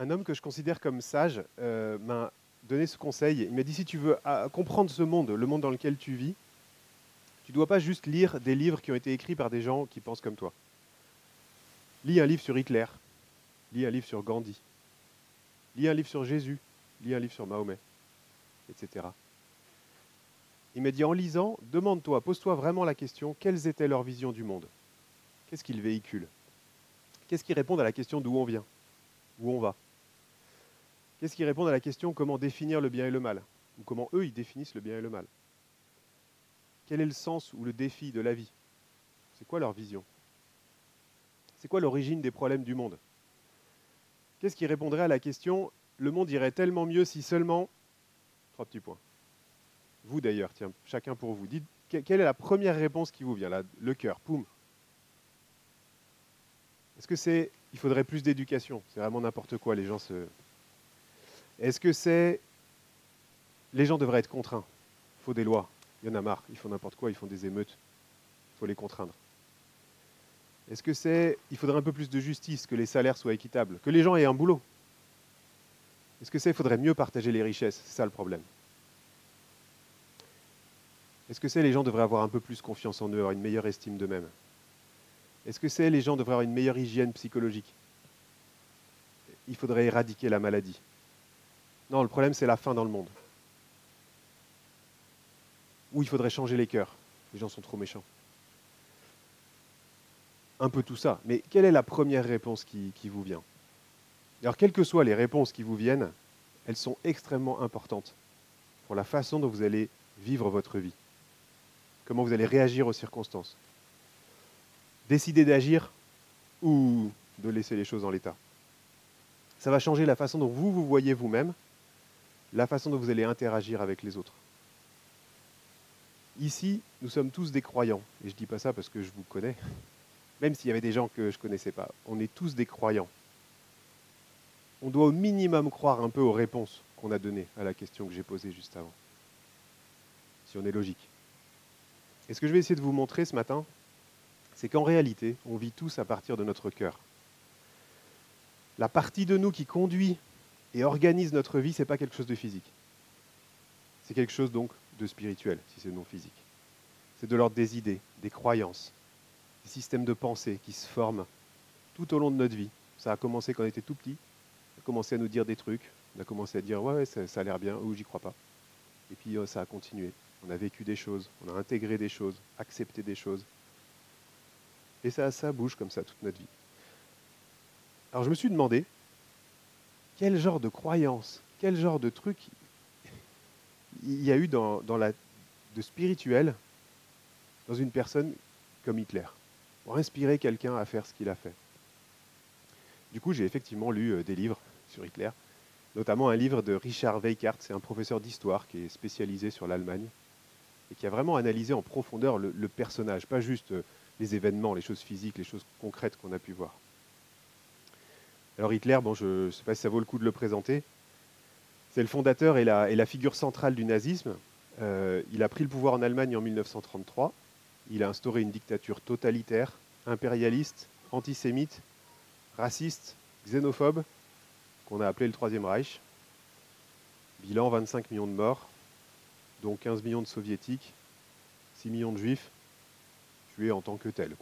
un homme que je considère comme sage euh, m'a donné ce conseil. Il m'a dit si tu veux ah, comprendre ce monde, le monde dans lequel tu vis, tu ne dois pas juste lire des livres qui ont été écrits par des gens qui pensent comme toi. Lis un livre sur Hitler, lis un livre sur Gandhi, lis un livre sur Jésus, lis un livre sur Mahomet, etc. Il m'a dit en lisant, demande-toi, pose-toi vraiment la question, quelles étaient leurs visions du monde? Qu'est-ce qu'ils véhiculent? Qu'est-ce qui répond à la question d'où on vient? Où on va? Qu'est-ce qui répond à la question comment définir le bien et le mal Ou comment eux, ils définissent le bien et le mal Quel est le sens ou le défi de la vie C'est quoi leur vision C'est quoi l'origine des problèmes du monde Qu'est-ce qui répondrait à la question le monde irait tellement mieux si seulement... Trois petits points. Vous d'ailleurs, tiens, chacun pour vous. Dites quelle est la première réponse qui vous vient là Le cœur, poum. Est-ce que c'est il faudrait plus d'éducation? C'est vraiment n'importe quoi, les gens se. Est-ce que c'est les gens devraient être contraints? Il faut des lois. Il y en a marre, ils font n'importe quoi, ils font des émeutes. Il faut les contraindre. Est-ce que c'est il faudrait un peu plus de justice, que les salaires soient équitables, que les gens aient un boulot? Est-ce que c'est il faudrait mieux partager les richesses? C'est ça le problème. Est-ce que c'est les gens devraient avoir un peu plus confiance en eux, avoir une meilleure estime d'eux-mêmes? Est-ce que c'est les gens devraient avoir une meilleure hygiène psychologique? Il faudrait éradiquer la maladie. Non, le problème c'est la faim dans le monde. Ou il faudrait changer les cœurs. Les gens sont trop méchants. Un peu tout ça. Mais quelle est la première réponse qui, vous vient? Alors, quelles que soient les réponses qui vous viennent, elles sont extrêmement importantes pour la façon dont vous allez vivre votre vie comment vous allez réagir aux circonstances. Décider d'agir ou de laisser les choses en l'état. Ça va changer la façon dont vous vous voyez vous-même, la façon dont vous allez interagir avec les autres. Ici, nous sommes tous des croyants, et je ne dis pas ça parce que je vous connais, même s'il y avait des gens que je ne connaissais pas. On est tous des croyants. On doit au minimum croire un peu aux réponses qu'on a données à la question que j'ai posée juste avant, si on est logique. Et ce que je vais essayer de vous montrer ce matin, c'est qu'en réalité, on vit tous à partir de notre cœur. La partie de nous qui conduit et organise notre vie, ce n'est pas quelque chose de physique. C'est quelque chose donc de spirituel, si c'est non physique. C'est de l'ordre des idées, des croyances, des systèmes de pensée qui se forment tout au long de notre vie. Ça a commencé quand on était tout petit, on a commencé à nous dire des trucs, on a commencé à dire ouais, ça, ça a l'air bien, ou j'y crois pas. Et puis euh, ça a continué on a vécu des choses, on a intégré des choses, accepté des choses. Et ça, ça bouge comme ça toute notre vie. Alors je me suis demandé, quel genre de croyance, quel genre de truc il y a eu dans, la, de spirituel dans une personne comme Hitler, pour inspirer quelqu'un à faire ce qu'il a fait? Du coup, j'ai effectivement lu euh, des livres sur Hitler, notamment un livre de Richard Weikart, c'est un professeur d'histoire qui est spécialisé sur l'Allemagne, et qui a vraiment analysé en profondeur le, personnage, pas juste euh, les événements, les choses physiques, les choses concrètes qu'on a pu voir. Alors Hitler, bon, je ne sais pas si ça vaut le coup de le présenter, c'est le fondateur et la, figure centrale du nazisme. Euh, il a pris le pouvoir en Allemagne en 1933. Il a instauré une dictature totalitaire, impérialiste, antisémite, raciste, xénophobe, qu'on a appelé le Troisième Reich. Bilan 25 millions de morts, dont 15 millions de soviétiques, 6 millions de juifs, tués en tant que tels,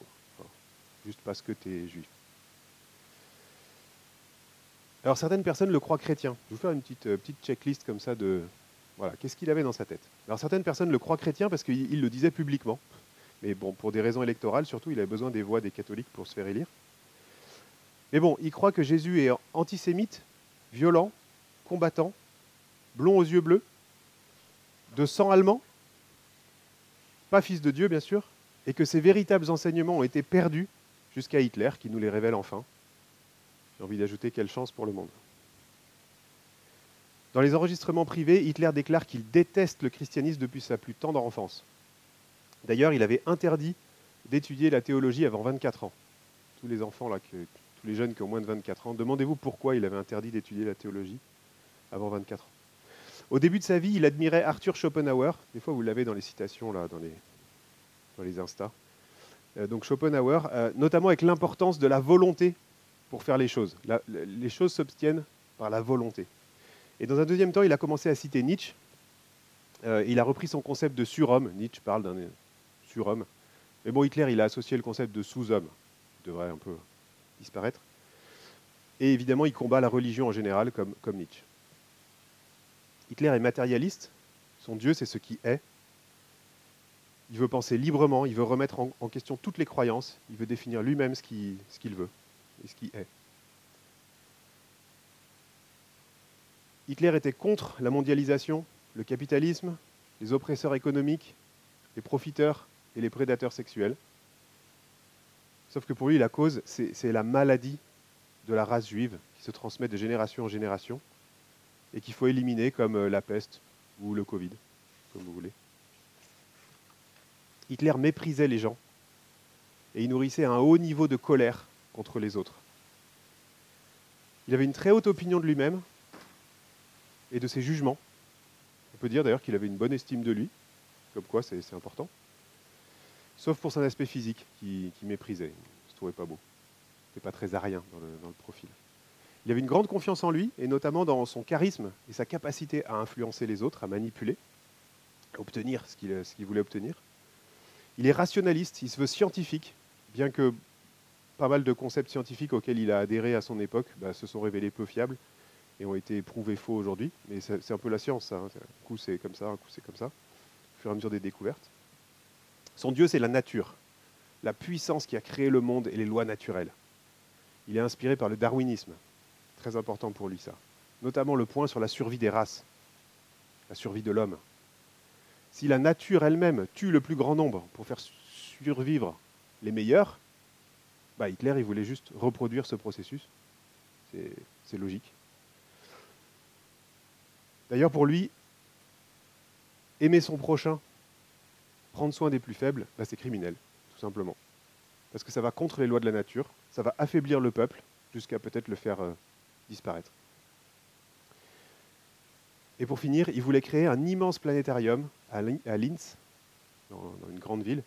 juste parce que tu es juif. Alors certaines personnes le croient chrétien. Je vais vous faire une petite, euh, petite checklist comme ça de... Voilà, qu'est-ce qu'il avait dans sa tête Alors certaines personnes le croient chrétien parce qu'il le disait publiquement. Mais bon, pour des raisons électorales, surtout, il avait besoin des voix des catholiques pour se faire élire. Mais bon, il croit que Jésus est antisémite, violent, combattant, blond aux yeux bleus, de sang allemand, pas fils de Dieu bien sûr, et que ces véritables enseignements ont été perdus jusqu'à Hitler qui nous les révèle enfin. J'ai envie d'ajouter quelle chance pour le monde. Dans les enregistrements privés, Hitler déclare qu'il déteste le christianisme depuis sa plus tendre enfance. D'ailleurs, il avait interdit d'étudier la théologie avant 24 ans. Tous les enfants, là, tous les jeunes qui ont moins de 24 ans, demandez-vous pourquoi il avait interdit d'étudier la théologie avant 24 ans. Au début de sa vie, il admirait Arthur Schopenhauer. Des fois, vous l'avez dans les citations, là, dans les, dans les Insta. Euh, donc Schopenhauer, euh, notamment avec l'importance de la volonté pour faire les choses. les choses s'obtiennent par la volonté. Et dans un deuxième temps, il a commencé à citer Nietzsche. Euh, il a repris son concept de surhomme. Nietzsche parle d'un surhomme. Mais bon, Hitler, il a associé le concept de sous-homme. Il devrait un peu disparaître. Et évidemment, il combat la religion en général, comme, comme Nietzsche. Hitler est matérialiste. Son Dieu, c'est ce qui est. Il veut penser librement, il veut remettre en, question toutes les croyances, il veut définir lui-même ce qu'il veut Hitler était contre la mondialisation, le capitalisme, les oppresseurs économiques, les profiteurs et les prédateurs sexuels. Sauf que pour lui, la cause, c'est la maladie de la race juive qui se transmet de génération en génération et qu'il faut éliminer comme euh, la peste ou le Covid, comme vous voulez. Hitler méprisait les gens et il nourrissait un haut niveau de colère contre les autres. Il avait une très haute opinion de lui-même et de ses jugements. On peut dire d'ailleurs qu'il avait une bonne estime de lui, comme quoi c'est important. Sauf pour son aspect physique, qui, méprisait. Il ne se trouvait pas beau. Il pas très arien dans le, dans le profil. Il avait une grande confiance en lui, et notamment dans son charisme et sa capacité à influencer les autres, à manipuler, à obtenir ce qu'il voulait obtenir. Il est rationaliste, il se veut scientifique, bien que pas mal de concepts scientifiques auxquels il a adhéré à son époque bah, se sont révélés peu fiables et ont été prouvés faux aujourd'hui. Mais c'est un peu la science, ça. Hein. Un coup c'est comme ça, un coup c'est comme ça, au fur et à mesure des découvertes. Son Dieu, c'est la nature, la puissance qui a créé le monde et les lois naturelles. Il est inspiré par le darwinisme, très important pour lui ça. Notamment le point sur la survie des races, la survie de l'homme. Si la nature elle-même tue le plus grand nombre pour faire survivre les meilleurs, bah Hitler il voulait juste reproduire ce processus. C'est logique. D'ailleurs, pour lui, aimer son prochain, prendre soin des plus faibles, bah, c'est criminel, tout simplement. Parce que ça va contre les lois de la nature, ça va affaiblir le peuple, jusqu'à peut-être le faire euh, disparaître. Et pour finir, il voulait créer un immense planétarium à Linz, dans, une grande ville.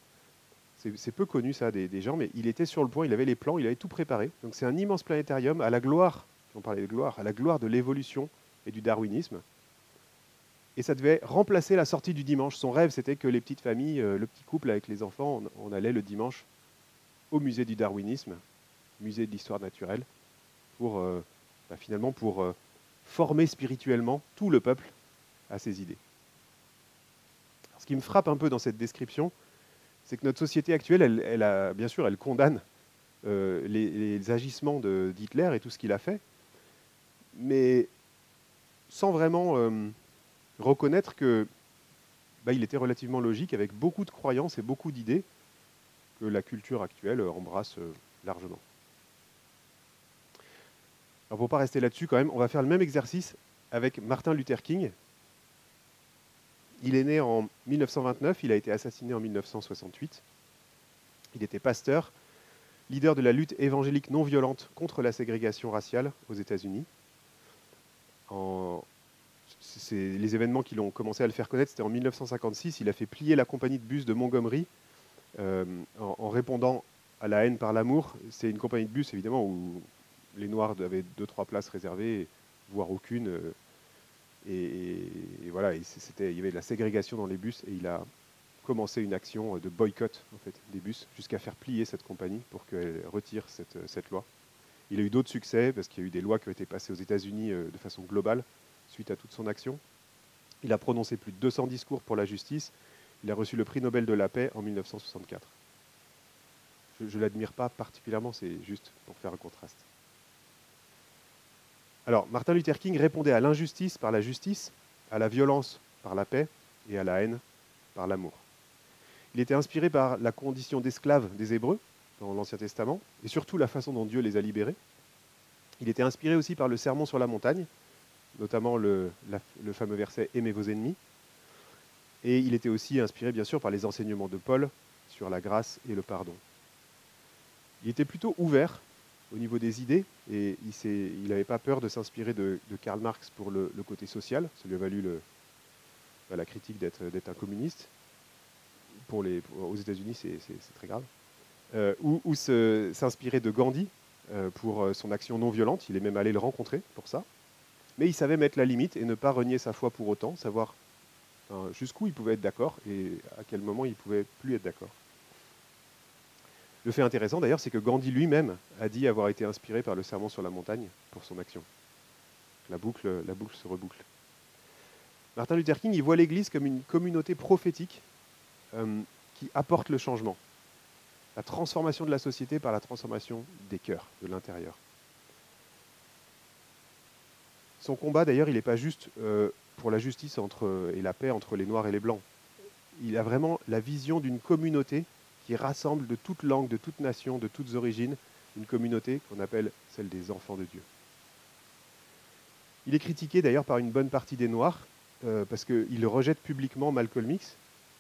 C'est peu connu ça des, gens, mais il était sur le point, il avait les plans, il avait tout préparé. Donc c'est un immense planétarium à la gloire, on parlait de gloire, à la gloire de l'évolution et du darwinisme. Et ça devait remplacer la sortie du dimanche. Son rêve, c'était que les petites familles, euh, le petit couple avec les enfants, on, allait le dimanche au musée du darwinisme, musée de l'histoire naturelle, pour euh, bah, finalement pour euh, former spirituellement tout le peuple à ses idées. ce qui me frappe un peu dans cette description, c'est que notre société actuelle, elle, bien sûr, elle condamne euh, les, agissements d'Hitler et tout ce qu'il a fait, mais sans vraiment euh, reconnaître que bah, il était relativement logique, avec beaucoup de croyances et beaucoup d'idées que la culture actuelle embrasse largement. Alors pour ne pas rester là-dessus quand même, on va faire le même exercice avec Martin Luther King. Il est né en 1929, il a été assassiné en 1968. Il était pasteur, leader de la lutte évangélique non violente contre la ségrégation raciale aux États-Unis. les événements qui l'ont commencé à le faire connaître, c'était en 1956. Il a fait plier la compagnie de bus de Montgomery euh, en, répondant à la haine par l'amour. C'est une compagnie de bus, évidemment, où les Noirs avaient deux, trois places réservées, voire aucune. Euh, et, voilà, il y avait de la ségrégation dans les bus et il a commencé une action de boycott en fait, des bus jusqu'à faire plier cette compagnie pour qu'elle retire cette, cette, loi. Il a eu d'autres succès parce qu'il y a eu des lois qui ont été passées aux États-Unis euh, de façon globale suite à toute son action. Il a prononcé plus de 200 discours pour la justice. Il a reçu le prix Nobel de la paix en 1964. Je ne l'admire pas particulièrement, c'est juste pour faire un contraste. Alors, Martin Luther King répondait à l'injustice par la justice, à la violence par la paix et à la haine par l'amour. Il était inspiré par la condition d'esclave des Hébreux dans l'Ancien Testament et surtout la façon dont Dieu les a libérés. Il était inspiré aussi par le sermon sur la montagne, notamment le, le fameux verset Aimez vos ennemis. Et il était aussi inspiré, bien sûr, par les enseignements de Paul sur la grâce et le pardon. Il était plutôt ouvert au niveau des idées, et il n'avait pas peur de s'inspirer de, Karl Marx pour le, côté social. Ça lui a valu bah, la critique d'être un communiste. Aux États-Unis, c'est très grave. Euh, ou, s'inspirer de Gandhi euh, pour euh, son action non violente. Il est même allé le rencontrer pour ça. mais il savait mettre la limite et ne pas renier sa foi pour autant, savoir jusqu'où il pouvait être d'accord et à quel moment il pouvait plus être d'accord. Le fait intéressant d'ailleurs, c'est que Gandhi lui-même a dit avoir été inspiré par le serment sur la montagne pour son action. La boucle, la boucle se reboucle. Martin Luther King, il voit l'Église comme une communauté prophétique euh, qui apporte le changement, la transformation de la société par la transformation des cœurs, de l'intérieur. Son combat, d'ailleurs, il n'est pas juste euh, pour la justice et la paix entre les Noirs et les Blancs. Il a vraiment la vision d'une communauté qui rassemble de toutes langues, de toutes nations, de toutes origines, une communauté qu'on appelle celle des enfants de Dieu. Il est critiqué d'ailleurs par une bonne partie des Noirs, euh, parce qu'il rejette publiquement Malcolm X,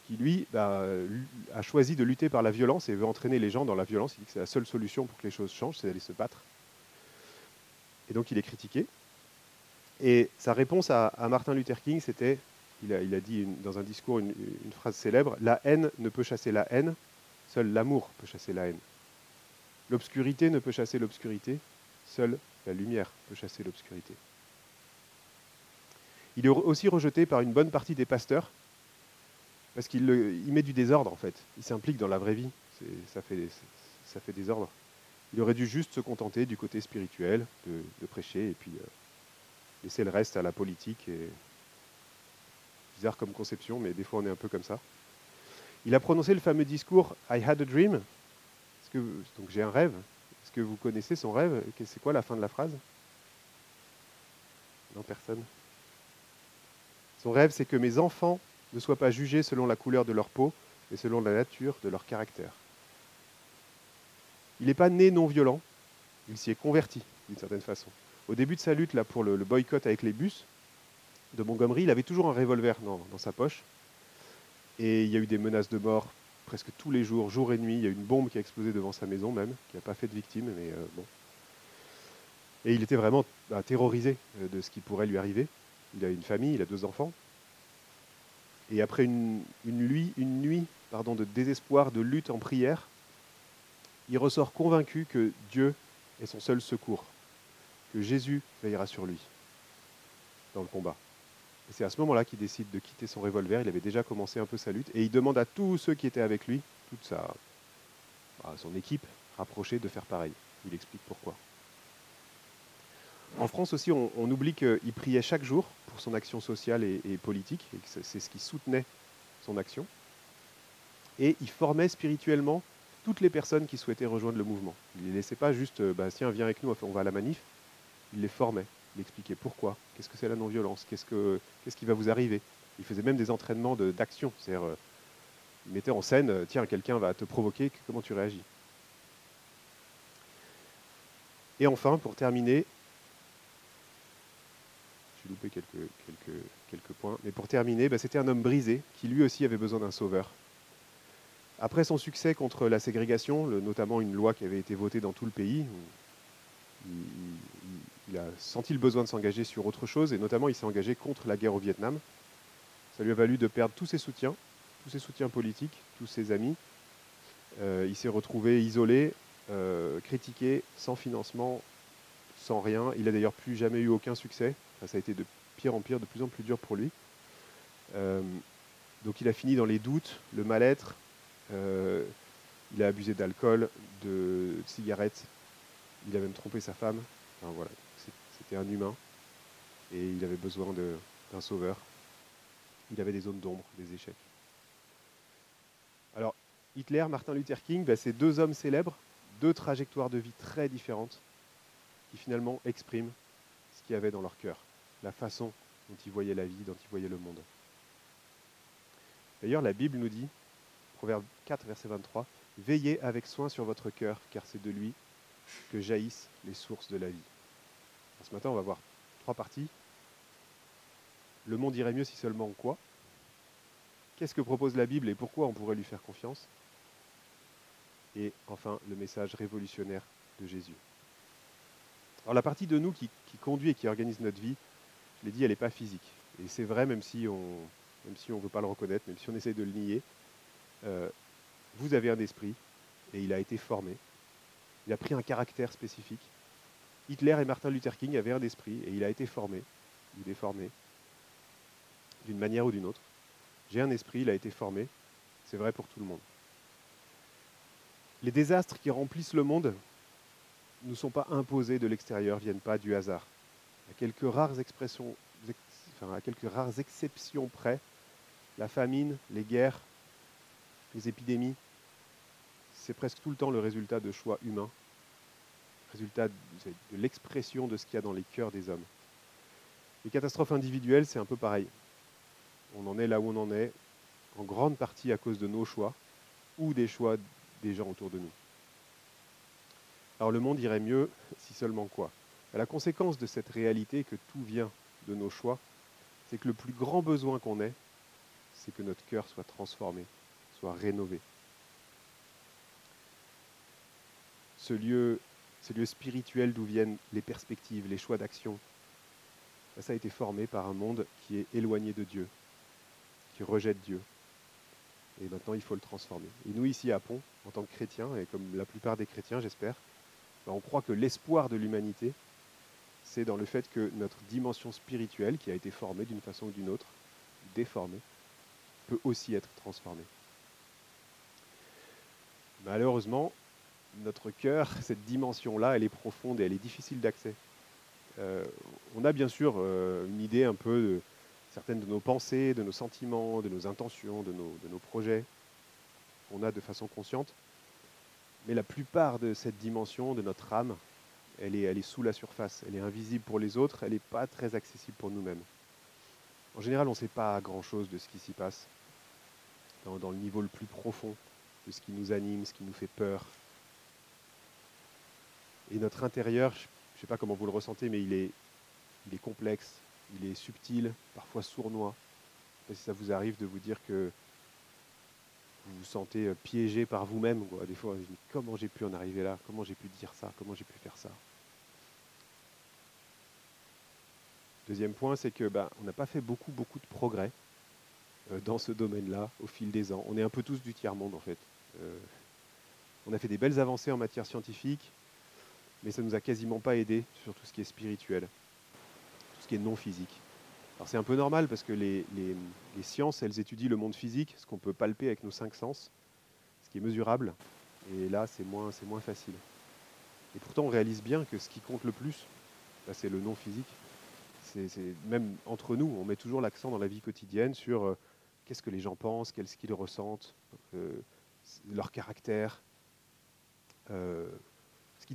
qui lui bah, a choisi de lutter par la violence et veut entraîner les gens dans la violence. Il dit que c'est la seule solution pour que les choses changent, c'est d'aller se battre. Et donc il est critiqué. Et sa réponse à, Martin Luther King, c'était, il a, dit dans un discours une, phrase célèbre, La haine ne peut chasser la haine, seul l'amour peut chasser la haine. L'obscurité ne peut chasser l'obscurité, seule la lumière peut chasser l'obscurité. Il est aussi rejeté par une bonne partie des pasteurs, parce qu'il met du désordre en fait. Il s'implique dans la vraie vie, ça fait, ça fait désordre. Il aurait dû juste se contenter du côté spirituel, de, prêcher, et puis euh, laisser le reste à la politique. Bizarre comme conception, mais des fois on est un peu comme ça. Il a prononcé le fameux discours I had a dream. Que, donc j'ai un rêve. Est-ce que vous connaissez son rêve? C'est quoi la fin de la phrase? Non, personne. Son rêve, c'est que mes enfants ne soient pas jugés selon la couleur de leur peau, mais selon la nature de leur caractère. Il n'est pas né non violent, il s'y est converti d'une certaine façon. Au début de sa lutte là, pour le, boycott avec les bus de Montgomery, il avait toujours un revolver dans, sa poche. Et il y a eu des menaces de mort presque tous les jours, jour et nuit. Il y a eu une bombe qui a explosé devant sa maison même, qui n'a pas fait de victime, mais euh, bon. Et il était vraiment bah, terrorisé euh, de ce qui pourrait lui arriver. Il a une famille, il a deux enfants. Et après une, nuit, une nuit pardon, de désespoir, de lutte en prière, il ressort convaincu que Dieu est son seul secours que Jésus veillera sur lui dans le combat. C'est à ce moment-là qu'il décide de quitter son revolver. Il avait déjà commencé un peu sa lutte. Et il demande à tous ceux qui étaient avec lui, toute sa, bah, son équipe rapprochée, de faire pareil. Il explique pourquoi. En France aussi, on, oublie qu'il priait chaque jour pour son action sociale et, politique, et c'est ce qui soutenait son action. Et il formait spirituellement toutes les personnes qui souhaitaient rejoindre le mouvement. Il ne les laissait pas juste, euh, bah, tiens, viens avec nous, on va à la manif il les formait, il expliquait pourquoi, qu'est-ce que c'est la non-violence, qu'est-ce, que, qu'est-ce qui va vous arriver? Il faisait même des entraînements d'action, c'est-à-dire euh, il mettait en scène, euh, tiens, quelqu'un va te provoquer, comment tu réagis? Et enfin, pour terminer, j'ai loupé quelques points, mais pour terminer, bah, c'était un homme brisé qui lui aussi avait besoin d'un sauveur. Après son succès contre la ségrégation, notamment une loi qui avait été votée dans tout le pays, il a senti le besoin de s'engager sur autre chose, et notamment il s'est engagé contre la guerre au Vietnam. Ça lui a valu de perdre tous ses soutiens, tous ses soutiens politiques, tous ses amis. Euh, il s'est retrouvé isolé, euh, critiqué, sans financement, sans rien. Il n'a d'ailleurs plus jamais eu aucun succès. ça a été de pire en pire, de plus en plus dur pour lui. Euh, donc il a fini dans les doutes, le mal-être. il a abusé d'alcool, de cigarettes. Il a même trompé sa femme. Voilà un humain et il avait besoin d'un sauveur. Il avait des zones d'ombre, des échecs. Alors, Hitler, Martin Luther King, ben, c'est deux hommes célèbres, deux trajectoires de vie très différentes, qui finalement expriment ce qu'il y avait dans leur cœur, la façon dont ils voyaient la vie, dont ils voyaient le monde. D'ailleurs, la Bible nous dit, Proverbe 4, verset 23, Veillez avec soin sur votre cœur, car c'est de lui que jaillissent les sources de la vie. Ce matin, on va voir trois parties. Le monde irait mieux si seulement quoi? Qu'est-ce que propose la Bible et pourquoi on pourrait lui faire confiance? Et enfin, le message révolutionnaire de Jésus. Alors la partie de nous qui, conduit et qui organise notre vie, je l'ai dit, elle n'est pas physique. Et c'est vrai, même si on si ne veut pas le reconnaître, même si on essaye de le nier, euh, vous avez un esprit et il a été formé. Il a pris un caractère spécifique Hitler et Martin Luther King avaient un esprit et il a été formé. ou déformé, d'une manière ou d'une autre. J'ai un esprit, il a été formé, c'est vrai pour tout le monde. Les désastres qui remplissent le monde ne sont pas imposés de l'extérieur, viennent pas du hasard. À quelques rares expressions, enfin, à quelques rares exceptions près, la famine, les guerres, les épidémies, c'est presque tout le temps le résultat de choix humains, résultat de l'expression de ce qu'il y a dans les cœurs des hommes. Les catastrophes individuelles, c'est un peu pareil. On en est là où on en est, en grande partie à cause de nos choix ou des choix des gens autour de nous. Alors le monde irait mieux si seulement quoi? La conséquence de cette réalité que tout vient de nos choix, c'est que le plus grand besoin qu'on ait, c'est que notre cœur soit transformé, soit rénové. Ce lieu, ce lieu spirituel d'où viennent les perspectives, les choix d'action, ça a été formé par un monde qui est éloigné de Dieu, qui rejette Dieu. Et maintenant, il faut le transformer. Et nous, ici à Pont, en tant que chrétiens, et comme la plupart des chrétiens, j'espère, ben, on croit que l'espoir de l'humanité, c'est dans le fait que notre dimension spirituelle, qui a été formée d'une façon ou d'une autre, déformée, peut aussi être transformée. Malheureusement, notre cœur, cette dimension-là, elle est profonde et elle est difficile d'accès. Euh, on a bien sûr euh, une idée un peu de certaines de nos pensées, de nos sentiments, de nos intentions, de nos, projets qu'on a de façon consciente. Mais la plupart de cette dimension de notre âme, elle est, sous la surface, elle est invisible pour les autres, elle n'est pas très accessible pour nous-mêmes. En général, on ne sait pas grand-chose de ce qui s'y passe, dans, le niveau le plus profond, de ce qui nous anime, ce qui nous fait peur. Et notre intérieur, je ne sais pas comment vous le ressentez, mais il est, il est complexe, il est subtil, parfois sournois. Je si ça vous arrive de vous dire que vous vous sentez euh, piégé par vous-même. Des fois, comment j'ai pu en arriver là? Comment j'ai pu dire ça? Comment j'ai pu faire ça? Deuxième point, c'est que bah, on n'a pas fait beaucoup, beaucoup de progrès euh, dans ce domaine-là au fil des ans. On est un peu tous du tiers-monde en fait. Euh, on a fait des belles avancées en matière scientifique, mais ça nous a quasiment pas aidé sur tout ce qui est spirituel, tout ce qui est non physique. Alors c'est un peu normal parce que les, sciences, elles étudient le monde physique, ce qu'on peut palper avec nos cinq sens, ce qui est mesurable. Et là, c'est moins, moins facile. Et pourtant, on réalise bien que ce qui compte le plus, bah, c'est le non physique. Même entre nous, on met toujours l'accent dans la vie quotidienne sur euh, qu'est-ce que les gens pensent, qu'est-ce qu'ils ressentent, euh, leur caractère, euh,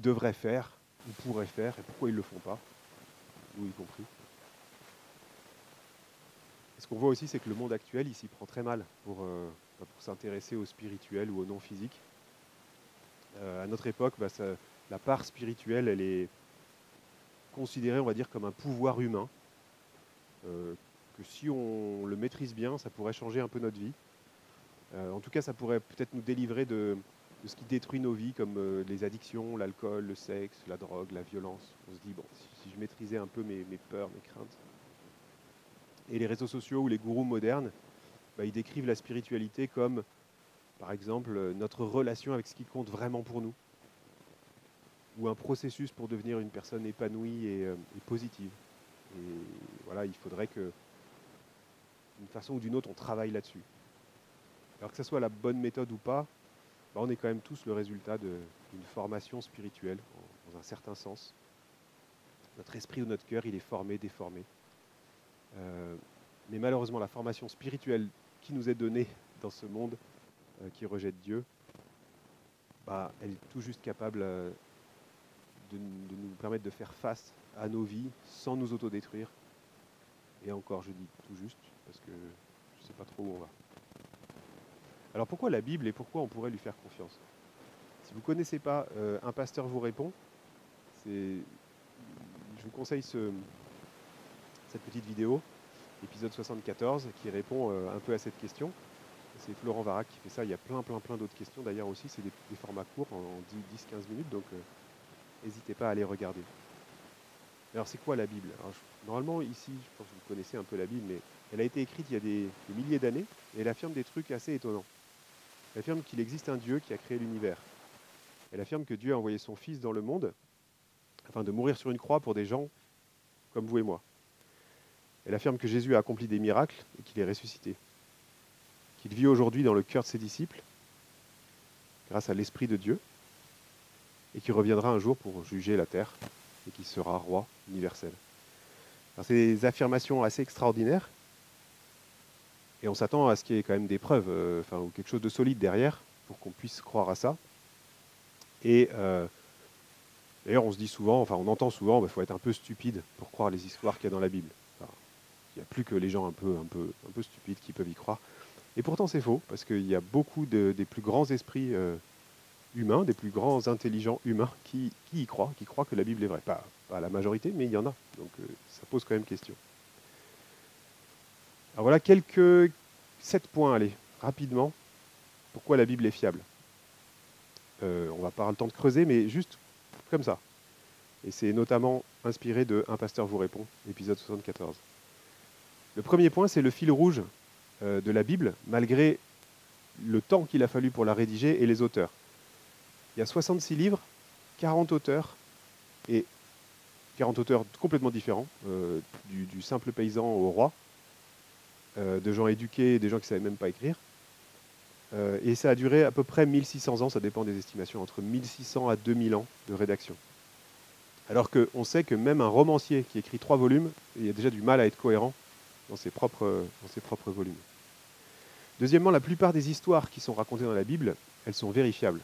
devraient faire, ou pourraient faire, et pourquoi ils ne le font pas, nous y compris ce qu'on voit aussi, c'est que le monde actuel, il s'y prend très mal pour, euh, bah, pour s'intéresser au spirituel ou au non physique. Euh, à notre époque, bah, la part spirituelle, elle est considérée, on va dire, comme un pouvoir humain, euh, que si on le maîtrise bien, ça pourrait changer un peu notre vie. en tout cas, ça pourrait peut-être nous délivrer de, ce qui détruit nos vies, comme les addictions, l'alcool, le sexe, la drogue, la violence. On se dit, bon, si, je maîtrisais un peu mes peurs, mes craintes, et les réseaux sociaux ou les gourous modernes, bah, ils décrivent la spiritualité comme, par exemple, notre relation avec ce qui compte vraiment pour nous, ou un processus pour devenir une personne épanouie et, euh, positive. Et voilà, il faudrait que, d'une façon ou d'une autre, on travaille là-dessus. Alors que ce soit la bonne méthode ou pas, bah, on est quand même tous le résultat d'une formation spirituelle, dans un certain sens. Notre esprit ou notre cœur, il est formé, déformé. Euh, mais malheureusement, la formation spirituelle qui nous est donnée dans ce monde euh, qui rejette Dieu, bah, elle est tout juste capable euh, de, nous permettre de faire face à nos vies sans nous autodétruire. Et encore, je dis tout juste, parce que je ne sais pas trop où on va. Alors pourquoi la Bible et pourquoi on pourrait lui faire confiance? Si vous ne connaissez pas Un pasteur vous répond, je vous conseille ce, cette petite vidéo, épisode 74, qui répond euh, un peu à cette question. C'est Florent Varac qui fait ça. Il y a plein, plein, plein d'autres questions d'ailleurs aussi. C'est des, formats courts en 10-15 minutes, donc euh, n'hésitez pas à aller regarder. Alors c'est quoi la Bible? Normalement ici, je pense que vous connaissez un peu la Bible, mais elle a été écrite il y a des, des milliers d'années et elle affirme des trucs assez étonnants. Elle affirme qu'il existe un Dieu qui a créé l'univers. Elle affirme que Dieu a envoyé son Fils dans le monde afin de mourir sur une croix pour des gens comme vous et moi. Elle affirme que Jésus a accompli des miracles et qu'il est ressuscité. Qu'il vit aujourd'hui dans le cœur de ses disciples, grâce à l'Esprit de Dieu, et qu'il reviendra un jour pour juger la terre et qu'il sera roi universel. C'est des affirmations assez extraordinaires et on s'attend à ce qu'il y ait quand même des preuves, euh, enfin, ou quelque chose de solide derrière pour qu'on puisse croire à ça. Et euh, d'ailleurs, on se dit souvent, enfin, on entend souvent, il bah, faut être un peu stupide pour croire les histoires qu'il y a dans la Bible. il n'y a plus que les gens un peu, un, peu, un peu stupides qui peuvent y croire. Et pourtant, c'est faux, parce qu'il y a beaucoup de, des plus grands esprits euh, humains, des plus grands intelligents humains qui, y croient, qui croient que la Bible est vraie. Pas, pas la majorité, mais il y en a. Donc ça pose quand même question. Alors voilà quelques sept points, allez, rapidement. Pourquoi la Bible est fiable euh, On va pas avoir le temps de creuser, mais juste comme ça. Et c'est notamment inspiré de Un pasteur vous répond, épisode 74. Le premier point, c'est le fil rouge euh, de la Bible, malgré le temps qu'il a fallu pour la rédiger et les auteurs. Il y a 66 livres, 40 auteurs, et 40 auteurs complètement différents, euh, du, simple paysan au roi, euh, de gens éduqués, des gens qui ne savaient même pas écrire. Euh, et ça a duré à peu près 1600 ans, ça dépend des estimations, entre 1600 à 2000 ans de rédaction. Alors qu'on sait que même un romancier qui écrit trois volumes, il a déjà du mal à être cohérent dans ses propres, dans ses propres volumes. Deuxièmement, la plupart des histoires qui sont racontées dans la Bible, elles sont vérifiables.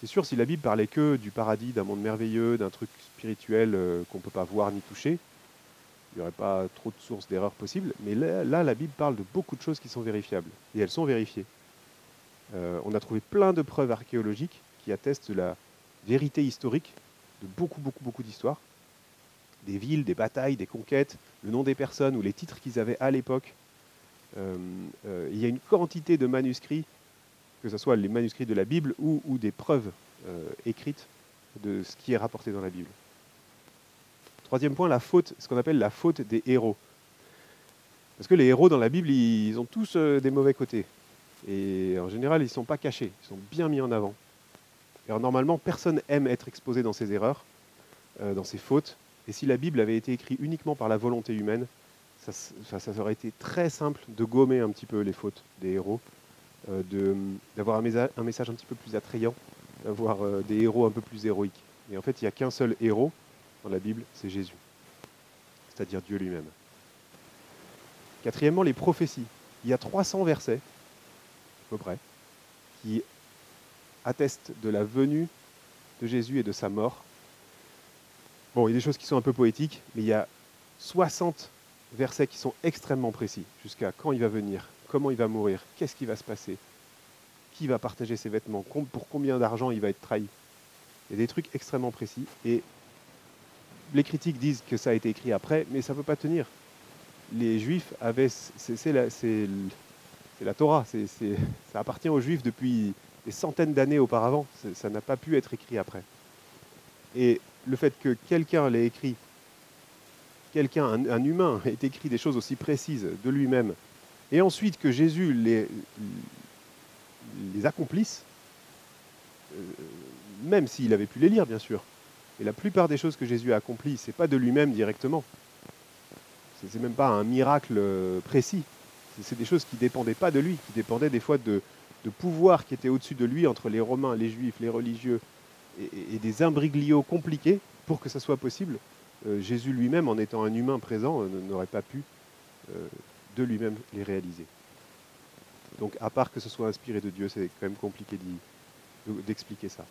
C'est sûr, si la Bible parlait que du paradis, d'un monde merveilleux, d'un truc spirituel euh, qu'on ne peut pas voir ni toucher, il n'y aurait pas trop de sources d'erreurs possibles. Mais là, la Bible parle de beaucoup de choses qui sont vérifiables. Et elles sont vérifiées. Euh, on a trouvé plein de preuves archéologiques qui attestent la vérité historique de beaucoup, beaucoup, beaucoup d'histoires. Des villes, des batailles, des conquêtes, le nom des personnes ou les titres qu'ils avaient à l'époque. Euh, euh, il y a une quantité de manuscrits, que ce soit les manuscrits de la Bible ou des preuves écrites de ce qui est rapporté dans la Bible. Troisième point, la faute, ce qu'on appelle la faute des héros. Parce que les héros dans la Bible, ils ont tous euh, des mauvais côtés. Et en général, ils ne sont pas cachés, ils sont bien mis en avant. alors normalement, personne aime être exposé dans ses erreurs, euh, dans ses fautes. Et si la Bible avait été écrite uniquement par la volonté humaine, ça, ça, aurait été très simple de gommer un petit peu les fautes des héros, euh, d'avoir un, message un petit peu plus attrayant, d'avoir des héros un peu plus héroïques. Et en fait, il n'y a qu'un seul héros, dans la Bible, c'est Jésus, c'est-à-dire Dieu lui-même. Quatrièmement, les prophéties. Il y a 300 versets, à peu près, qui attestent de la venue de Jésus et de sa mort. Bon, il y a des choses qui sont un peu poétiques, mais il y a 60 versets qui sont extrêmement précis, jusqu'à quand il va venir, comment il va mourir, qu'est-ce qui va se passer, qui va partager ses vêtements, pour combien d'argent il va être trahi. Il y a des trucs extrêmement précis, et les critiques disent que ça a été écrit après, mais ça ne peut pas tenir. Les Juifs avaient, c'est la, Torah, ça appartient aux Juifs depuis des centaines d'années auparavant. Ça n'a pas pu être écrit après. Et le fait que quelqu'un l'ait écrit, quelqu'un, un, humain, ait écrit des choses aussi précises de lui-même, et ensuite que Jésus les, les accomplisse, euh, même s'il avait pu les lire, bien sûr, et la plupart des choses que Jésus a accomplies, ce n'est pas de lui-même directement. Ce n'est même pas un miracle euh, précis. C'est des choses qui ne dépendaient pas de lui, qui dépendaient des fois de, pouvoirs qui étaient au-dessus de lui entre les Romains, les Juifs, les religieux, et, des imbriglios compliqués pour que ça soit possible. Euh, Jésus lui-même, en étant un humain présent, euh, n'aurait pas pu de lui-même les réaliser. Donc à part que ce soit inspiré de Dieu, c'est quand même compliqué d'expliquer ça.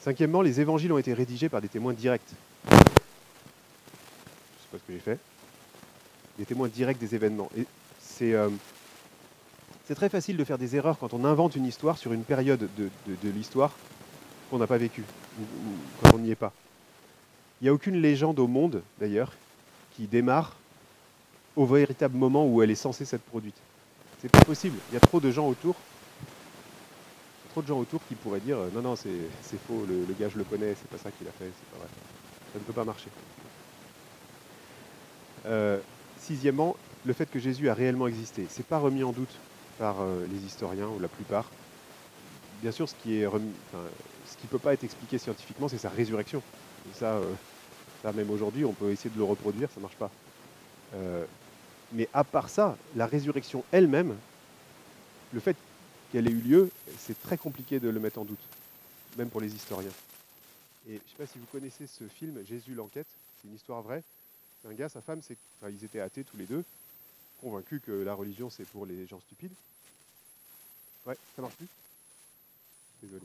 Cinquièmement, les évangiles ont été rédigés par des témoins directs. Je ne sais pas ce que j'ai fait. Des témoins directs des événements. Et c'est, euh, très facile de faire des erreurs quand on invente une histoire sur une période de, l'histoire qu'on n'a pas vécue, ou, quand on n'y est pas. Il n'y a aucune légende au monde, d'ailleurs, qui démarre au véritable moment où elle est censée s'être produite. C'est pas possible. Il y a trop de gens autour de gens autour qui pourraient dire non, non, c'est faux, le, gars je le connais, c'est pas ça qu'il a fait, c'est pas vrai. Ça ne peut pas marcher. Euh, sixièmement, le fait que Jésus a réellement existé, c'est pas remis en doute par euh, les historiens ou la plupart. Bien sûr, ce qui est ce qui peut pas être expliqué scientifiquement, c'est sa résurrection. ça, euh, Ça, même aujourd'hui, on peut essayer de le reproduire, ça marche pas. Euh, mais à part ça, la résurrection elle-même, le fait qu'elle ait eu lieu, c'est très compliqué de le mettre en doute, même pour les historiens. Et je ne sais pas si vous connaissez ce film, Jésus l'enquête, c'est une histoire vraie. Un gars, sa femme, ils étaient athées tous les deux, convaincus que la religion c'est pour les gens stupides. Ouais, ça marche plus? Désolé.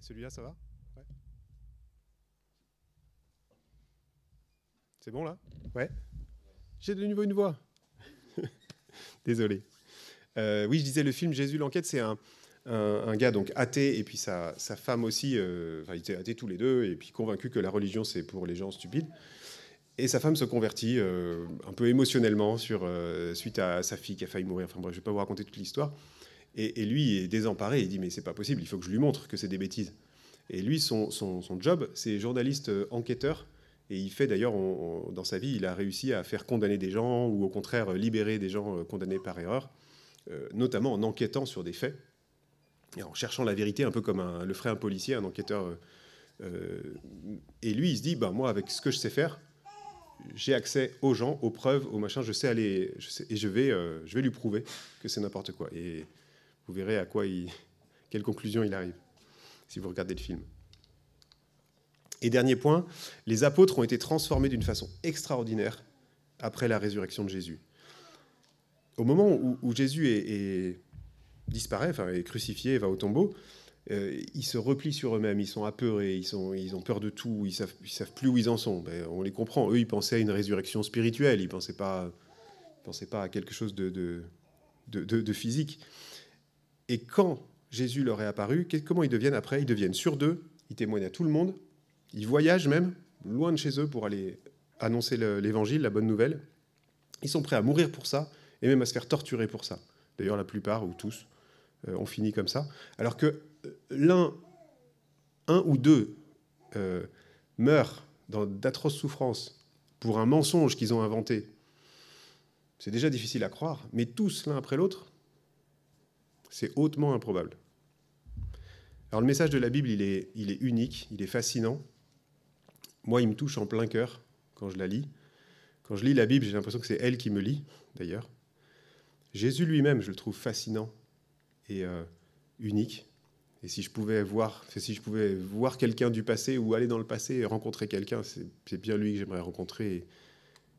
Celui-là, ça va? C'est bon là? Ouais J'ai de nouveau une voix. Désolé. Euh, oui, je disais le film Jésus l'enquête, c'est un, un, gars donc athée et puis sa, sa femme aussi, euh, enfin ils étaient athées tous les deux et puis convaincus que la religion c'est pour les gens stupides. Et sa femme se convertit euh, un peu émotionnellement sur, suite à sa fille qui a failli mourir. Enfin bref, je ne vais pas vous raconter toute l'histoire. Et, lui est désemparé, il dit mais c'est pas possible, il faut que je lui montre que c'est des bêtises. Et lui, son, son, job, c'est journaliste enquêteur. Et il fait d'ailleurs, dans sa vie, il a réussi à faire condamner des gens ou au contraire libérer des gens euh, condamnés par erreur, euh, notamment en enquêtant sur des faits et en cherchant la vérité, un peu comme le ferait un policier, un enquêteur. et lui, il se dit, ben, moi, avec ce que je sais faire, j'ai accès aux gens, aux preuves, aux machins, je sais aller, et je vais, je vais lui prouver que c'est n'importe quoi. Et vous verrez à quoi il, quelle conclusion il arrive, si vous regardez le film. Et dernier point, les apôtres ont été transformés d'une façon extraordinaire après la résurrection de Jésus. Au moment où, Jésus est, disparaît, enfin est crucifié, va au tombeau, euh, ils se replient sur eux-mêmes, ils sont apeurés, ils, ils ont peur de tout, ils savent, savent plus où ils en sont. Ben, on les comprend. Eux, ils pensaient à une résurrection spirituelle, ils ne pensaient, pas, pensaient pas à quelque chose de physique. Et quand Jésus leur est apparu, comment ils deviennent après? Ils deviennent sur deux, ils témoignent à tout le monde, ils voyagent même loin de chez eux pour aller annoncer l'évangile, la bonne nouvelle. Ils sont prêts à mourir pour ça et même à se faire torturer pour ça. D'ailleurs, la plupart ou tous euh, ont fini comme ça. Alors que euh, l'un, un ou deux euh, meurent dans d'atroces souffrances pour un mensonge qu'ils ont inventé, c'est déjà difficile à croire, mais tous l'un après l'autre, c'est hautement improbable. Alors le message de la Bible, il est, il est unique, il est fascinant. Moi, il me touche en plein cœur quand je la lis. Quand je lis la Bible, j'ai l'impression que c'est elle qui me lit, d'ailleurs. Jésus lui-même, je le trouve fascinant et euh, unique. Et si je pouvais voir, si je pouvais voir quelqu'un du passé ou aller dans le passé et rencontrer quelqu'un, c'est bien lui que j'aimerais rencontrer et,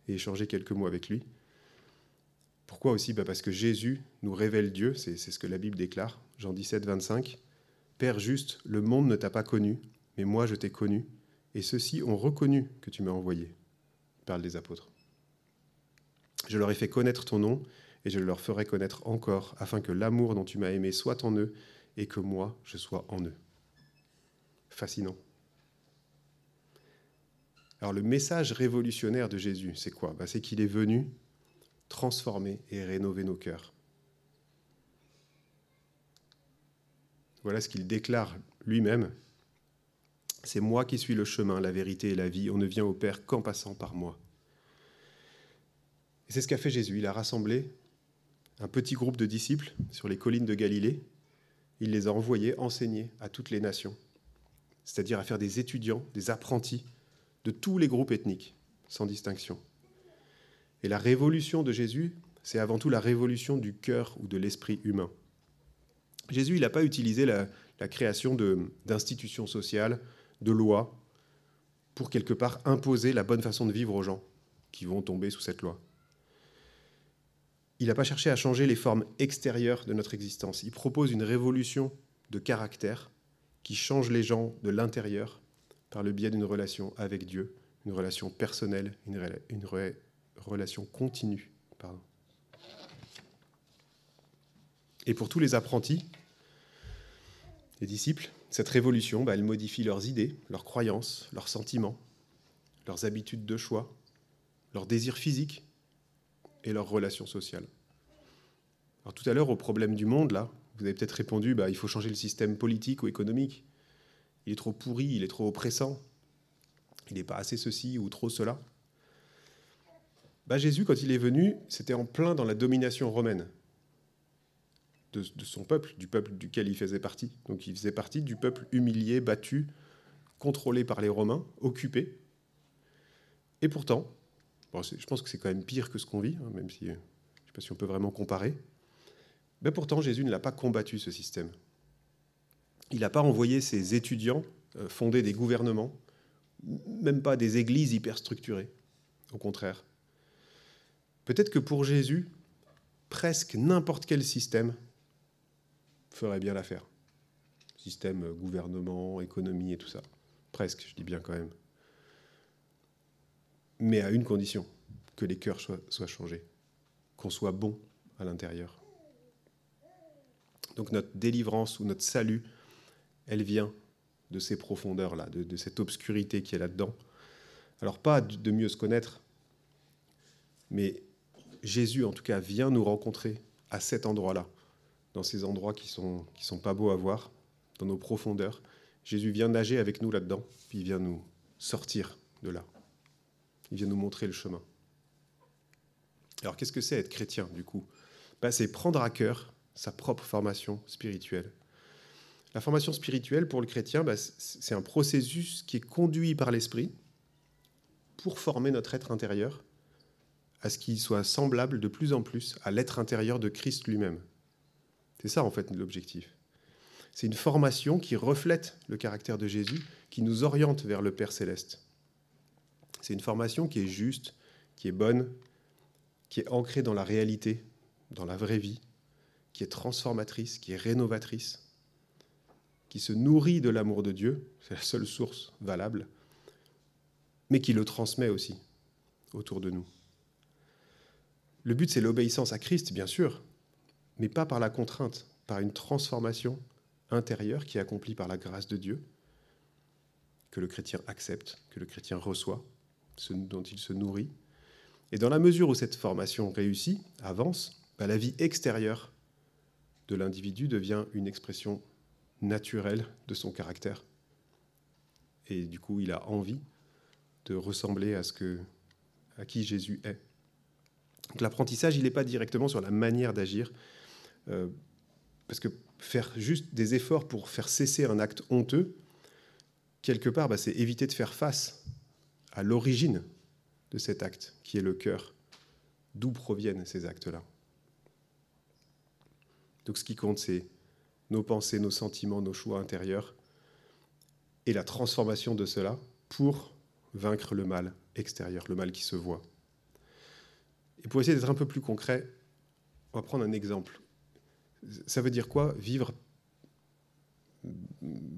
et échanger quelques mots avec lui. Pourquoi aussi? Bah Parce que Jésus nous révèle Dieu, c'est ce que la Bible déclare, Jean 17, 25. Père juste, le monde ne t'a pas connu, mais moi je t'ai connu, et ceux-ci ont reconnu que tu m'as envoyé, parle des apôtres. Je leur ai fait connaître ton nom, et je leur ferai connaître encore, afin que l'amour dont tu m'as aimé soit en eux, et que moi je sois en eux. Fascinant. Alors le message révolutionnaire de Jésus, c'est quoi? Bah, C'est qu'il est venu transformer et rénover nos cœurs. Voilà ce qu'il déclare lui-même. C'est moi qui suis le chemin, la vérité et la vie. On ne vient au Père qu'en passant par moi. Et c'est ce qu'a fait Jésus. Il a rassemblé un petit groupe de disciples sur les collines de Galilée. Il les a envoyés enseigner à toutes les nations, c'est-à-dire à faire des étudiants, des apprentis de tous les groupes ethniques, sans distinction. Et la révolution de Jésus, c'est avant tout la révolution du cœur ou de l'esprit humain. Jésus, il n'a pas utilisé la, création d'institutions sociales, de lois, pour quelque part imposer la bonne façon de vivre aux gens qui vont tomber sous cette loi. Il n'a pas cherché à changer les formes extérieures de notre existence. Il propose une révolution de caractère qui change les gens de l'intérieur par le biais d'une relation avec Dieu, une relation personnelle, une, relation continue. Et pour tous les apprentis, les disciples, cette révolution, bah, elle modifie leurs idées, leurs croyances, leurs sentiments, leurs habitudes de choix, leurs désirs physiques et leurs relations sociales. Alors tout à l'heure, au problème du monde, là, vous avez peut-être répondu, bah, il faut changer le système politique ou économique. Il est trop pourri, il est trop oppressant, il n'est pas assez ceci ou trop cela. Bah, Jésus, quand il est venu, c'était en plein dans la domination romaine. De, son peuple, du peuple duquel il faisait partie. Donc il faisait partie du peuple humilié, battu, contrôlé par les Romains, occupé. Et pourtant, je pense que c'est quand même pire que ce qu'on vit, hein, même si je ne sais pas si on peut vraiment comparer. Mais pourtant, Jésus ne l'a pas combattu, ce système. Il n'a pas envoyé ses étudiants euh, fonder des gouvernements, même pas des églises hyper structurées. Au contraire. Peut-être que pour Jésus, presque n'importe quel système ferait bien l'affaire. Système, euh, gouvernement, économie et tout ça. Presque, je dis bien quand même. Mais à une condition, que les cœurs soient, soient changés, qu'on soit bon à l'intérieur. Donc notre délivrance ou notre salut, elle vient de ces profondeurs-là, de, cette obscurité qui est là-dedans. Alors pas de mieux se connaître, mais Jésus en tout cas vient nous rencontrer à cet endroit-là, dans ces endroits qui sont qui sont pas beaux à voir, dans nos profondeurs. Jésus vient nager avec nous là-dedans, puis il vient nous sortir de là. Il vient nous montrer le chemin. Alors qu'est-ce que c'est être chrétien du coup? Ben, C'est prendre à cœur sa propre formation spirituelle. La formation spirituelle pour le chrétien, ben, c'est un processus qui est conduit par l'esprit pour former notre être intérieur à ce qu'il soit semblable de plus en plus à l'être intérieur de Christ lui-même. C'est ça en fait l'objectif. C'est une formation qui reflète le caractère de Jésus, qui nous oriente vers le Père céleste. C'est une formation qui est juste, qui est bonne, qui est ancrée dans la réalité, dans la vraie vie, qui est transformatrice, qui est rénovatrice, qui se nourrit de l'amour de Dieu, c'est la seule source valable, mais qui le transmet aussi autour de nous. Le but, c'est l'obéissance à Christ, bien sûr, mais pas par la contrainte, par une transformation intérieure qui est accomplie par la grâce de Dieu, que le chrétien accepte, que le chrétien reçoit, dont il se nourrit. Et dans la mesure où cette formation réussit, avance, bah, la vie extérieure de l'individu devient une expression naturelle de son caractère. Et du coup, il a envie de ressembler à ce que à qui Jésus est l'apprentissage, il n'est pas directement sur la manière d'agir, euh, parce que faire juste des efforts pour faire cesser un acte honteux, quelque part, bah, c'est éviter de faire face à l'origine de cet acte, qui est le cœur, d'où proviennent ces actes-là? Donc ce qui compte, c'est nos pensées, nos sentiments, nos choix intérieurs, et la transformation de cela pour vaincre le mal extérieur, le mal qui se voit. Et pour essayer d'être un peu plus concret, on va prendre un exemple. Ça veut dire quoi Vivre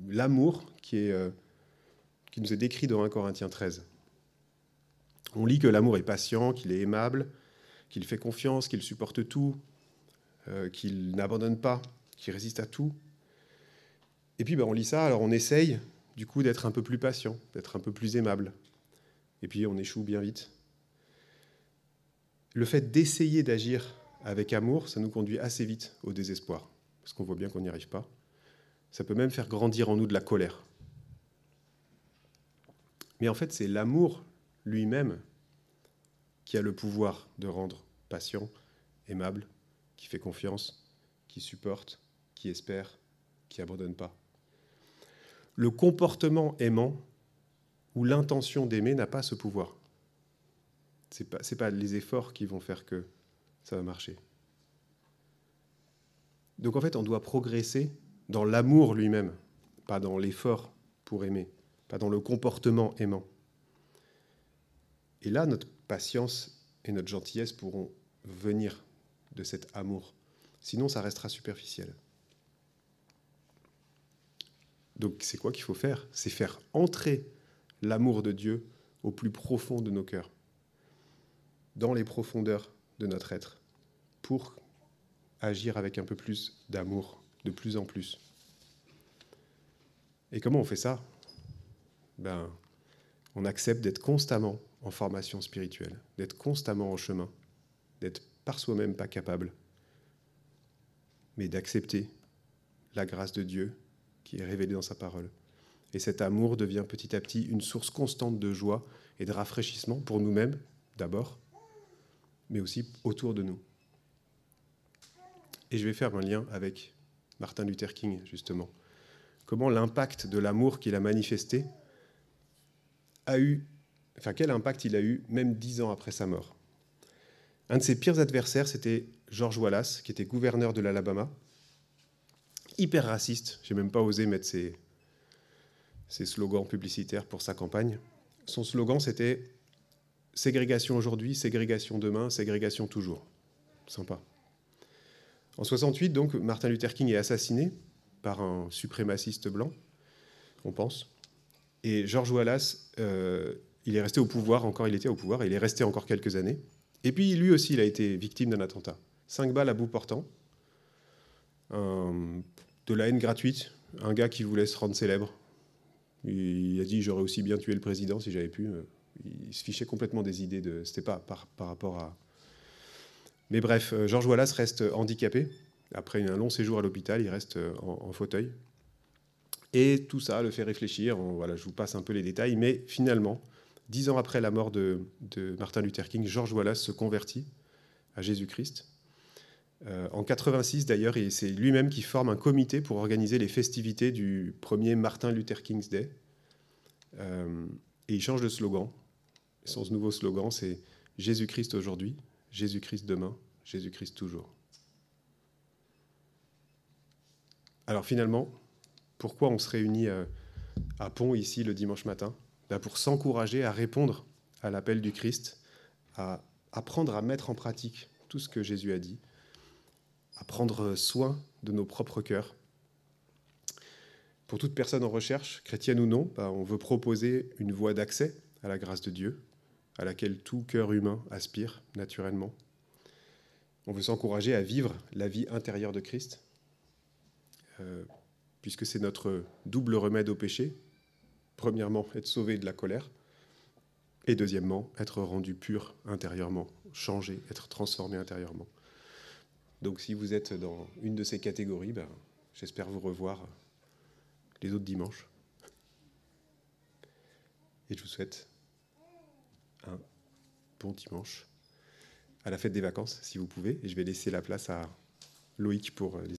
l'amour qui, est, euh, qui nous est décrit dans 1 Corinthiens 13. On lit que l'amour est patient, qu'il est aimable, qu'il fait confiance, qu'il supporte tout, euh, qu'il n'abandonne pas, qu'il résiste à tout. Et puis ben, on lit ça, alors on essaye du coup d'être un peu plus patient, d'être un peu plus aimable. Et puis on échoue bien vite le fait d'essayer d'agir avec amour, ça nous conduit assez vite au désespoir, parce qu'on voit bien qu'on n'y arrive pas. Ça peut même faire grandir en nous de la colère. Mais en fait, c'est l'amour lui-même qui a le pouvoir de rendre patient, aimable, qui fait confiance, qui supporte, qui espère, qui abandonne pas. Le comportement aimant ou l'intention d'aimer n'a pas ce pouvoir. Ce n'est pas, pas les efforts qui vont faire que ça va marcher. Donc en fait, on doit progresser dans l'amour lui-même, pas dans l'effort pour aimer, pas dans le comportement aimant. Et là, notre patience et notre gentillesse pourront venir de cet amour. Sinon, ça restera superficiel. Donc c'est quoi qu'il faut faire? C'est faire entrer l'amour de Dieu au plus profond de nos cœurs dans les profondeurs de notre être pour agir avec un peu plus d'amour, de plus en plus. Et comment on fait ça? Ben, On accepte d'être constamment en formation spirituelle, d'être constamment en chemin, d'être par soi-même pas capable, mais d'accepter la grâce de Dieu qui est révélée dans sa parole. Et cet amour devient petit à petit une source constante de joie et de rafraîchissement pour nous-mêmes, d'abord, mais aussi autour de nous. Et je vais faire un lien avec Martin Luther King, justement. Comment l'impact de l'amour qu'il a manifesté a eu, enfin quel impact il a eu même dix ans après sa mort. Un de ses pires adversaires, c'était George Wallace, qui était gouverneur de l'Alabama, hyper raciste. J'ai même pas osé mettre ses, ses slogans publicitaires pour sa campagne. Son slogan, c'était ségrégation aujourd'hui, ségrégation demain, ségrégation toujours. Sympa. En 68, donc, Martin Luther King est assassiné par un suprémaciste blanc, on pense. Et George Wallace, euh, il est resté au pouvoir, encore il était au pouvoir, il est resté encore quelques années. Et puis lui aussi, il a été victime d'un attentat. Cinq balles à bout portant, de la haine gratuite, un gars qui voulait se rendre célèbre. Il a dit j'aurais aussi bien tué le président si j'avais pu. Il se fichait complètement des idées de. C'était pas par rapport à. Mais bref, euh, George Wallace reste handicapé. Après un long séjour à l'hôpital, il reste euh, en, fauteuil. Et tout ça le fait réfléchir. voilà, je vous passe un peu les détails. Mais finalement, dix ans après la mort de, Martin Luther King, George Wallace se convertit à Jésus-Christ. Euh, en 86 d'ailleurs, c'est lui-même qui forme un comité pour organiser les festivités du premier Martin Luther King's Day. Euh, et il change de slogan. Son nouveau slogan, c'est Jésus-Christ aujourd'hui, Jésus-Christ demain, Jésus-Christ toujours. Alors finalement, pourquoi on se réunit euh, à Pont ici le dimanche matin? Ben, Pour s'encourager à répondre à l'appel du Christ, à apprendre à mettre en pratique tout ce que Jésus a dit, à prendre soin de nos propres cœurs. Pour toute personne en recherche, chrétienne ou non, ben, on veut proposer une voie d'accès à la grâce de Dieu, à laquelle tout cœur humain aspire naturellement. On veut s'encourager à vivre la vie intérieure de Christ, euh, puisque c'est notre double remède au péché. Premièrement, être sauvé de la colère, et deuxièmement, être rendu pur intérieurement, changé, être transformé intérieurement. Donc si vous êtes dans une de ces catégories, ben, j'espère vous revoir les autres dimanches. Et je vous souhaite un bon dimanche à la fête des vacances, si vous pouvez. Et je vais laisser la place à Loïc pour les